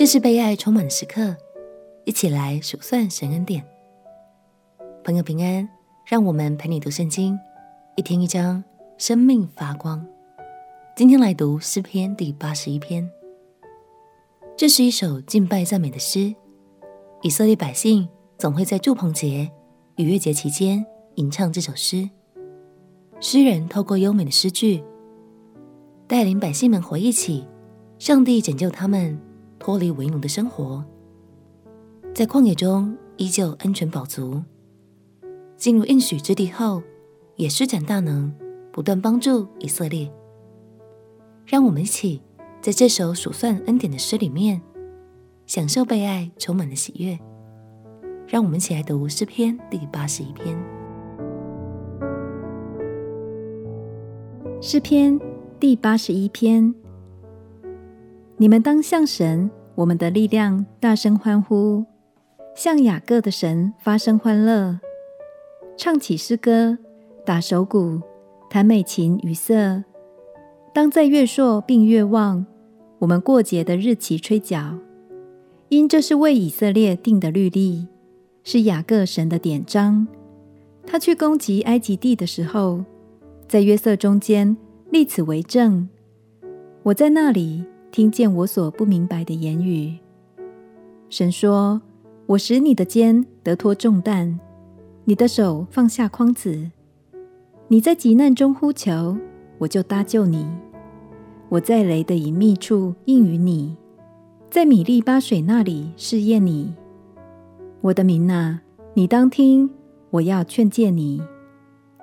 这是被爱充满的时刻，一起来数算神恩典。朋友平安，让我们陪你读圣经，一天一章，生命发光。今天来读诗篇第八十一篇。这是一首敬拜赞美的诗。以色列百姓总会在祝棚节、逾越节期间吟唱这首诗。诗人透过优美的诗句，带领百姓们回忆起上帝拯救他们脱离为奴的生活，在旷野中依旧安全饱足。进入应许之地后，也施展大能，不断帮助以色列。让我们一起。在这首数算恩典的诗里面，享受被爱充满的喜悦。让我们一起来读诗篇第八十一篇。诗篇第八十一篇：你们当向神，我们的力量，大声欢呼；向雅各的神发声欢乐，唱起诗歌，打手鼓，弹美琴与瑟。当在月朔并月望，我们过节的日期吹角，因这是为以色列定的律例，是雅各神的典章。他去攻击埃及地的时候，在约瑟中间立此为证。我在那里听见我所不明白的言语。神说：“我使你的肩得脱重担，你的手放下筐子。你在急难中呼求。”我就搭救你，我在雷的隐秘处应允你，在米利巴水那里试验你。我的民哪，你当听，我要劝诫你。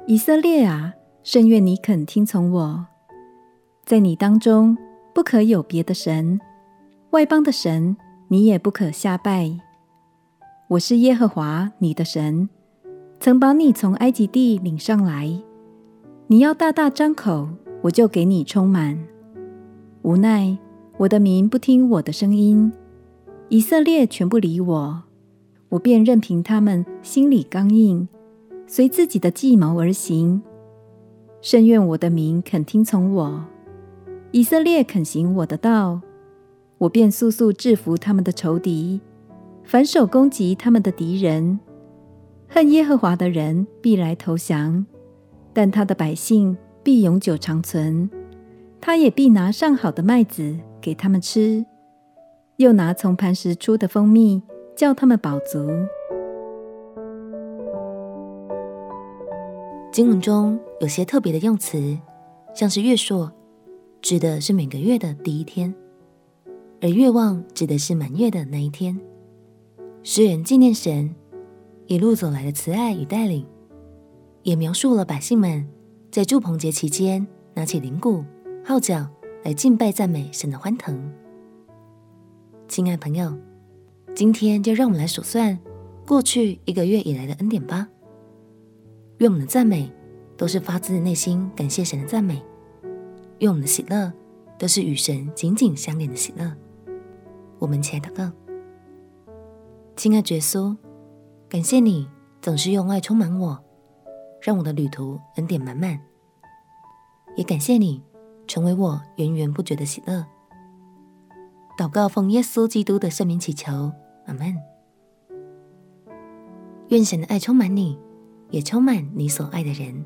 以色列啊，甚愿你肯听从我。在你当中不可有别的神，外邦的神你也不可下拜。我是耶和华你的神，曾把你从埃及地领上来。你要大大张口，我就给你充满。无奈我的民不听我的声音，以色列全不理我，我便任凭他们心里刚硬，随自己的计谋而行。甚愿我的民肯听从我，以色列肯行我的道，我便速速制服他们的仇敌，反手攻击他们的敌人。恨耶和华的人必来投降。但他的百姓必永久长存，他也必拿上好的麦子给他们吃，又拿从磐石出的蜂蜜叫他们饱足。经文中有些特别的用词，像是月朔，指的是每个月的第一天；而月望指的是满月的那一天。诗人纪念神一路走来的慈爱与带领。也描述了百姓们在祝棚节期间拿起铃鼓、号角来敬拜赞美神的欢腾。亲爱朋友，今天就让我们来数算过去一个月以来的恩典吧。愿我们的赞美都是发自内心感谢神的赞美，愿我们的喜乐都是与神紧紧相连的喜乐。我们亲爱的：亲爱的耶稣，感谢你总是用爱充满我。让我的旅途恩典满满，也感谢你成为我源源不绝的喜乐。祷告奉耶稣基督的圣名祈求，阿门。愿神的爱充满你，也充满你所爱的人。